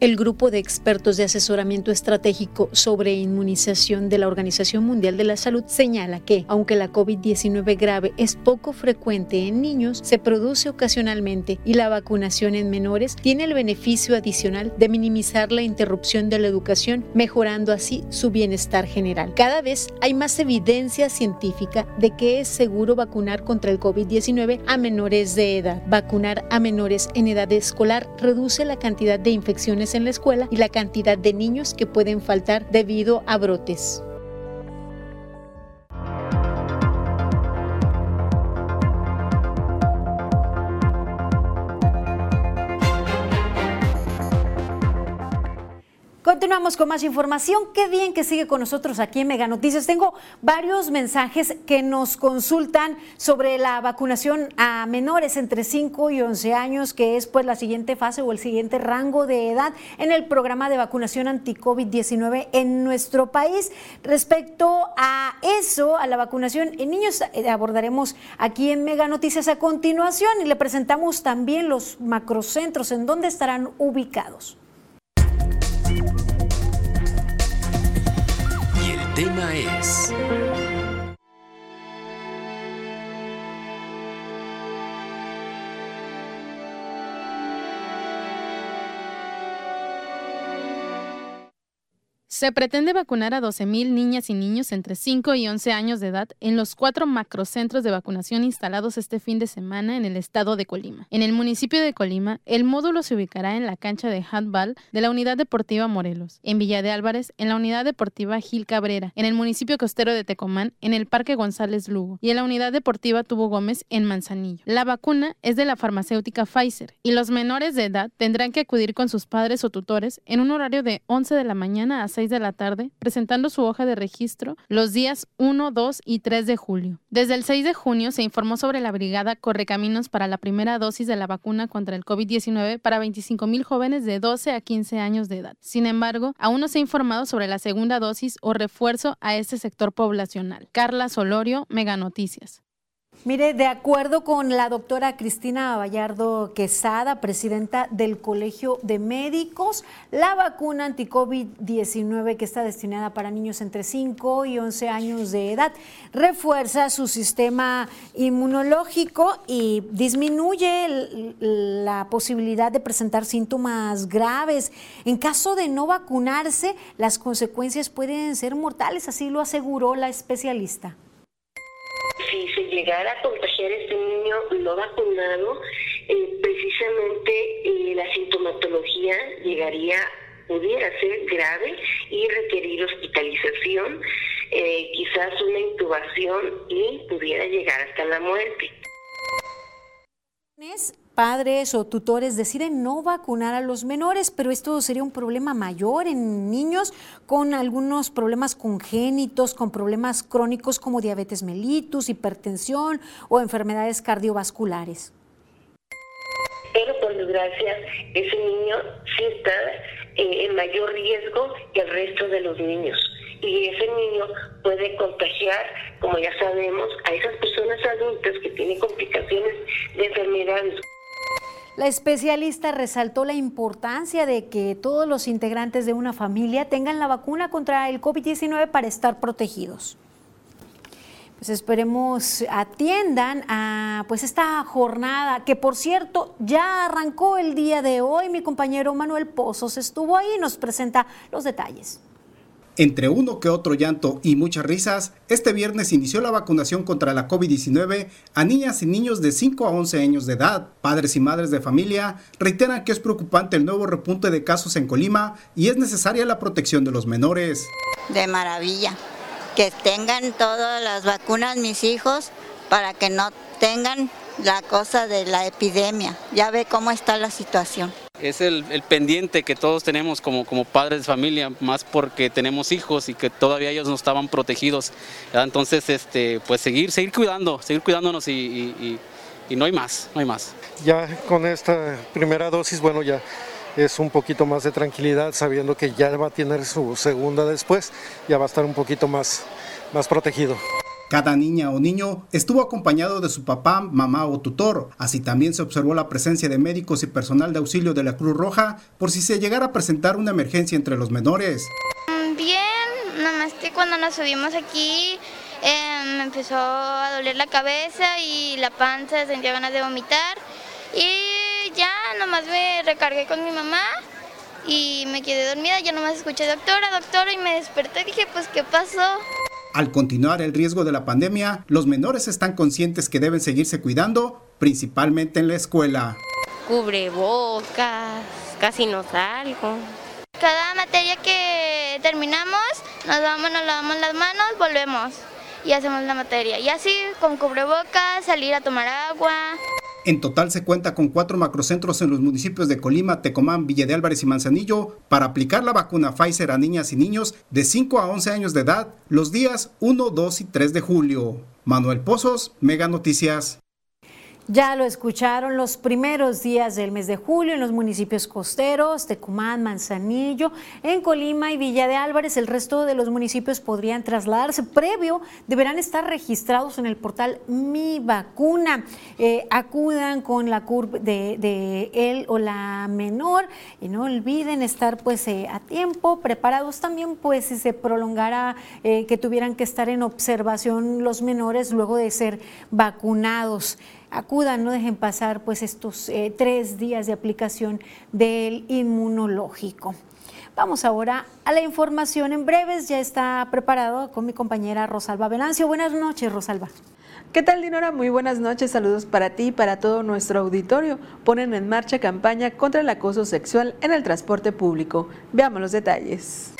El grupo de expertos de asesoramiento estratégico sobre inmunización de la Organización Mundial de la Salud señala que, aunque la COVID-19 grave es poco frecuente en niños, se produce ocasionalmente y la vacunación en menores tiene el beneficio adicional de minimizar la interrupción de la educación, mejorando así su bienestar general. Cada vez hay más evidencia científica de que es seguro vacunar contra el COVID-19 a menores de edad. Vacunar a menores en edad escolar reduce la cantidad de infecciones en la escuela y la cantidad de niños que pueden faltar debido a brotes. Continuamos con más información. Qué bien que sigue con nosotros aquí en Mega Noticias. Tengo varios mensajes que nos consultan sobre la vacunación a menores entre 5 y 11 años, que es pues la siguiente fase o el siguiente rango de edad en el programa de vacunación anti-COVID-19 en nuestro país. Respecto a eso, a la vacunación en niños, eh, abordaremos aquí en Mega Noticias a continuación y le presentamos también los macrocentros en donde estarán ubicados. Tema es... Se pretende vacunar a 12.000 niñas y niños entre 5 y 11 años de edad en los cuatro macrocentros de vacunación instalados este fin de semana en el estado de Colima. En el municipio de Colima, el módulo se ubicará en la cancha de handball de la Unidad Deportiva Morelos, en Villa de Álvarez, en la Unidad Deportiva Gil Cabrera, en el municipio costero de Tecomán, en el Parque González Lugo y en la Unidad Deportiva Tubo Gómez en Manzanillo. La vacuna es de la farmacéutica Pfizer y los menores de edad tendrán que acudir con sus padres o tutores en un horario de 11 de la mañana a 6 de la tarde, presentando su hoja de registro los días 1, 2 y 3 de julio. Desde el 6 de junio se informó sobre la brigada Correcaminos para la primera dosis de la vacuna contra el COVID-19 para 25 mil jóvenes de 12 a 15 años de edad. Sin embargo, aún no se ha informado sobre la segunda dosis o refuerzo a este sector poblacional. Carla Solorio, Mega Noticias. Mire, de acuerdo con la doctora Cristina Vallardo Quesada, presidenta del Colegio de Médicos, la vacuna anti-COVID-19 que está destinada para niños entre 5 y 11 años de edad refuerza su sistema inmunológico y disminuye la posibilidad de presentar síntomas graves. En caso de no vacunarse, las consecuencias pueden ser mortales, así lo aseguró la especialista. Llegara a contagiar este niño no vacunado, eh, precisamente eh, la sintomatología llegaría, pudiera ser grave y requerir hospitalización, eh, quizás una intubación y pudiera llegar hasta la muerte. Padres o tutores deciden no vacunar a los menores, pero esto sería un problema mayor en niños con algunos problemas congénitos, con problemas crónicos como diabetes mellitus, hipertensión o enfermedades cardiovasculares. Pero por desgracia, ese niño sí está eh, en mayor riesgo que el resto de los niños. Y ese niño puede contagiar, como ya sabemos, a esas personas adultas que tienen complicaciones de enfermedades La especialista resaltó la importancia de que todos los integrantes de una familia tengan la vacuna contra el COVID-19 para estar protegidos. Pues esperemos atiendan a pues esta jornada que por cierto ya arrancó el día de hoy. Mi compañero Manuel Pozos estuvo ahí y nos presenta los detalles. Entre uno que otro llanto y muchas risas, este viernes inició la vacunación contra la COVID-19 a niñas y niños de 5 a 11 años de edad. Padres y madres de familia reiteran que es preocupante el nuevo repunte de casos en Colima y es necesaria la protección de los menores. de maravilla. Que tengan todas las vacunas mis hijos para que no tengan la cosa de la epidemia. Ya ve cómo está la situación. Es el, el pendiente que todos tenemos como, como padres de familia, más porque tenemos hijos y que todavía ellos no estaban protegidos. ¿verdad? Entonces, este, pues seguir, seguir cuidando, seguir cuidándonos y, y- y- y no hay más, no hay más. Ya con esta primera dosis, bueno, ya es un poquito más de tranquilidad sabiendo que ya va a tener su segunda después, ya va a estar un poquito más, más protegido. Cada niña o niño estuvo acompañado de su papá, mamá o tutor. Así también se observó la presencia de médicos y personal de auxilio de la Cruz Roja por si se llegara a presentar una emergencia entre los menores. Bien, nada más que cuando nos subimos aquí eh, me empezó a doler la cabeza y la panza, sentía ganas de vomitar y ya nomás me recargué con mi mamá y me quedé dormida, ya nomás escuché doctora, doctora y me desperté y dije pues ¿qué pasó? Al continuar el riesgo de la pandemia, los menores están conscientes que deben seguirse cuidando, principalmente en la escuela. Cubrebocas, casi no salgo. Cada materia que terminamos, nos vamos, nos lavamos las manos, volvemos y hacemos la materia. Y así, con cubrebocas, salir a tomar agua. En total se cuenta con cuatro macrocentros en los municipios de Colima, Tecomán, Villa de Álvarez y Manzanillo para aplicar la vacuna Pfizer a niñas y niños de 5 a 11 años de edad los días 1, 2 y 3 de julio. Manuel Pozos, Mega Noticias. Ya lo escucharon los primeros días del mes de julio en los municipios costeros, Tecumán, Manzanillo, en Colima y Villa de Álvarez. El resto de los municipios podrían trasladarse. Previo, deberán estar registrados en el portal Mi Vacuna. Eh, acudan con la curva de, él o la menor y no olviden estar pues eh, a tiempo, preparados también pues si se prolongara eh, que tuvieran que estar en observación los menores luego de ser vacunados acudan, no dejen pasar pues estos eh, tres días de aplicación del inmunológico. Vamos ahora a la información en breves, ya está preparado con mi compañera Rosalba Venancio. Buenas noches, Rosalba. ¿Qué tal, Dinora? Muy buenas noches, saludos para ti y para todo nuestro auditorio. Ponen en marcha campaña contra el acoso sexual en el transporte público. Veamos los detalles.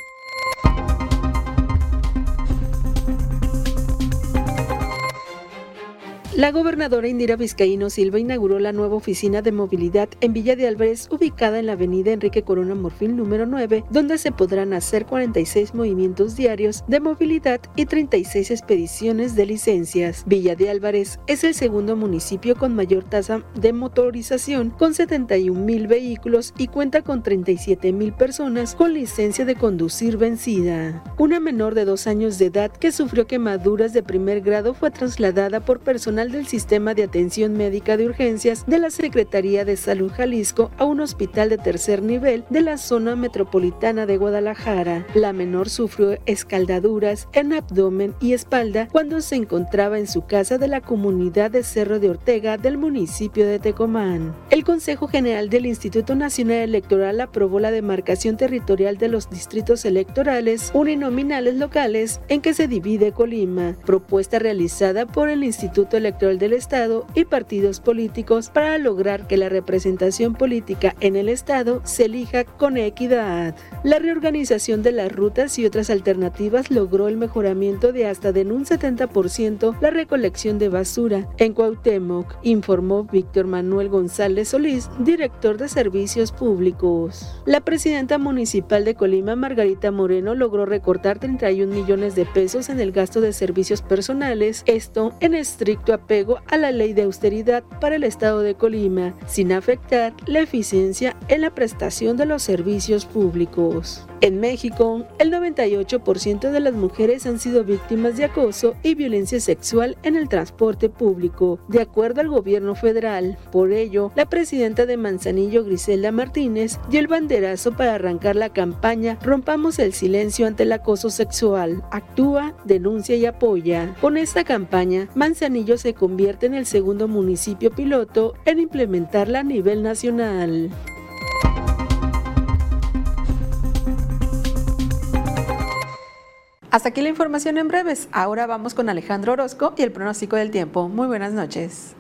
La gobernadora Indira Vizcaíno Silva inauguró la nueva oficina de movilidad en Villa de Álvarez, ubicada en la avenida Enrique Corona Morfín número 9, donde se podrán hacer 46 movimientos diarios de movilidad y 36 expediciones de licencias. Villa de Álvarez es el segundo municipio con mayor tasa de motorización, con 71 mil vehículos y cuenta con 37 mil personas con licencia de conducir vencida. Una menor de dos años de edad que sufrió quemaduras de primer grado fue trasladada por personal del Sistema de Atención Médica de Urgencias de la Secretaría de Salud Jalisco a un hospital de tercer nivel de la zona metropolitana de Guadalajara. La menor sufrió escaldaduras en abdomen y espalda cuando se encontraba en su casa de la comunidad de Cerro de Ortega del municipio de Tecomán. El Consejo General del Instituto Nacional Electoral aprobó la demarcación territorial de los distritos electorales uninominales locales en que se divide Colima, propuesta realizada por el Instituto Electoral del Estado y partidos políticos para lograr que la representación política en el Estado se elija con equidad. La reorganización de las rutas y otras alternativas logró el mejoramiento de hasta de un 70% la recolección de basura en Cuauhtémoc, informó Víctor Manuel González Solís, director de Servicios Públicos. La presidenta municipal de Colima, Margarita Moreno, logró recortar 31 millones de pesos en el gasto de servicios personales, esto en estricto apego a la ley de austeridad para el estado de Colima, sin afectar la eficiencia en la prestación de los servicios públicos. En México, el 98% de las mujeres han sido víctimas de acoso y violencia sexual en el transporte público, de acuerdo al gobierno federal. Por ello, la presidenta de Manzanillo, Griselda Martínez, dio el banderazo para arrancar la campaña Rompamos el silencio ante el acoso sexual. Actúa, denuncia y apoya. Con esta campaña, Manzanillo se convierte en el segundo municipio piloto en implementarla a nivel nacional. Hasta aquí la información en breves. Ahora vamos con Alejandro Orozco y el pronóstico del tiempo. Muy buenas noches.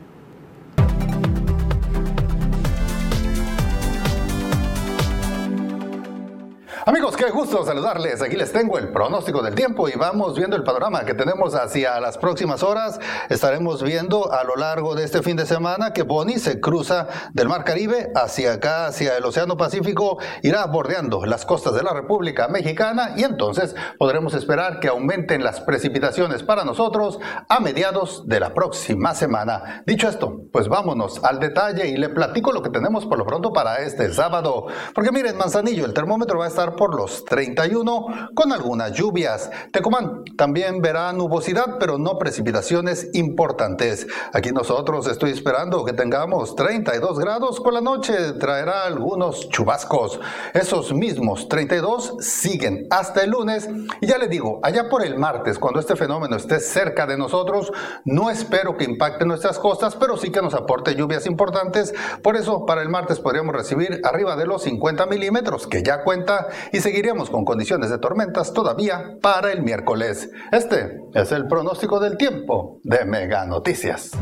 Amigos, qué gusto saludarles. Aquí les tengo el pronóstico del tiempo y vamos viendo el panorama que tenemos hacia las próximas horas. Estaremos viendo a lo largo de este fin de semana que Boni se cruza del Mar Caribe hacia acá, hacia el Océano Pacífico, irá bordeando las costas de la República Mexicana y entonces podremos esperar que aumenten las precipitaciones para nosotros a mediados de la próxima semana. Dicho esto, pues vámonos al detalle y le platico lo que tenemos por lo pronto para este sábado. Porque miren, Manzanillo, el termómetro va a estar por los 31 con algunas lluvias. Tecomán también verá nubosidad, pero no precipitaciones importantes. Aquí nosotros estoy esperando que tengamos 32 grados, con la noche traerá algunos chubascos. Esos mismos 32 siguen hasta el lunes y ya le digo, allá por el martes, cuando este fenómeno esté cerca de nosotros, no espero que impacte nuestras costas, pero sí que nos aporte lluvias importantes. Por eso, para el martes podríamos recibir arriba de los 50 milímetros, que ya cuenta y seguiremos con condiciones de tormentas todavía para el miércoles. Este es el pronóstico del tiempo de Mega Noticias.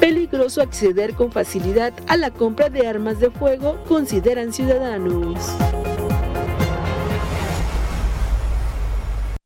Peligroso acceder con facilidad a la compra de armas de fuego, consideran ciudadanos.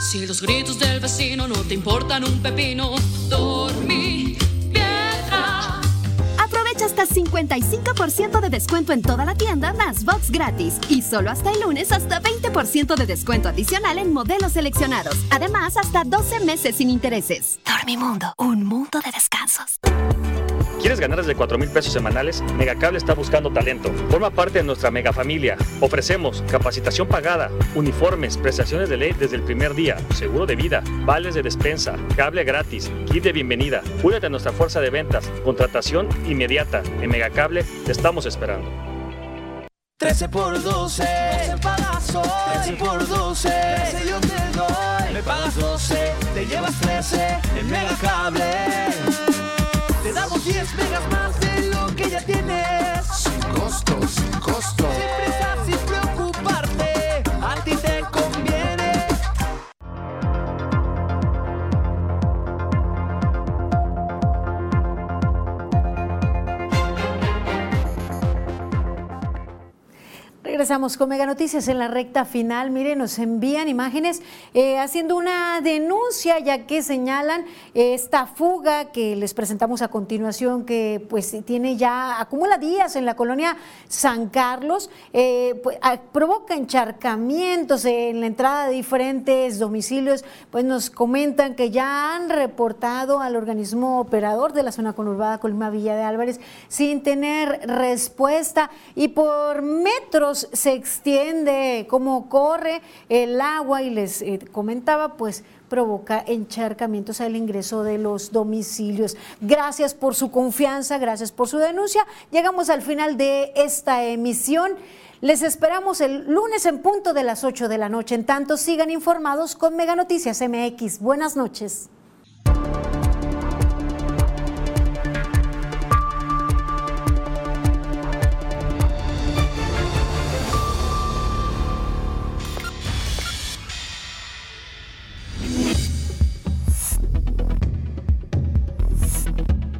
Si los gritos del vecino no te importan un pepino, dormí piedra. Aprovecha hasta 55% de descuento en toda la tienda más box gratis. Y solo hasta el lunes hasta 20% de descuento adicional en modelos seleccionados. Además, hasta 12 meses sin intereses. Dormimundo, un mundo de descansos. ¿Quieres ganar desde 4 mil pesos semanales? Megacable está buscando talento. Forma parte de nuestra mega familia. Ofrecemos capacitación pagada, uniformes, prestaciones de ley desde el primer día, seguro de vida, vales de despensa, cable gratis, kit de bienvenida. Únete a nuestra fuerza de ventas, contratación inmediata. En Megacable te estamos esperando. 13 por 12, 12 pagas hoy. 13 por 12, 13 yo te doy. Me pagas 12, te llevas 13 en Megacable. Te damos 10 megas más de lo que ya tienes. Sin costo, sin costo. Sin prisa, sin Regresamos con Mega Noticias en la recta final. Miren, nos envían imágenes eh, haciendo una denuncia ya que señalan eh, esta fuga que les presentamos a continuación que pues tiene ya, acumula días en la colonia San Carlos, eh, pues, provoca encharcamientos en la entrada de diferentes domicilios. Pues nos comentan que ya han reportado al organismo operador de la zona conurbada Colima Villa de Álvarez sin tener respuesta y por metros se extiende cómo corre el agua y les eh, comentaba pues provoca encharcamientos al ingreso de los domicilios. Gracias por su confianza, gracias por su denuncia. Llegamos al final de esta emisión. Les esperamos el lunes en punto de las 8 de la noche. En tanto, sigan informados con Mega Noticias MX. Buenas noches.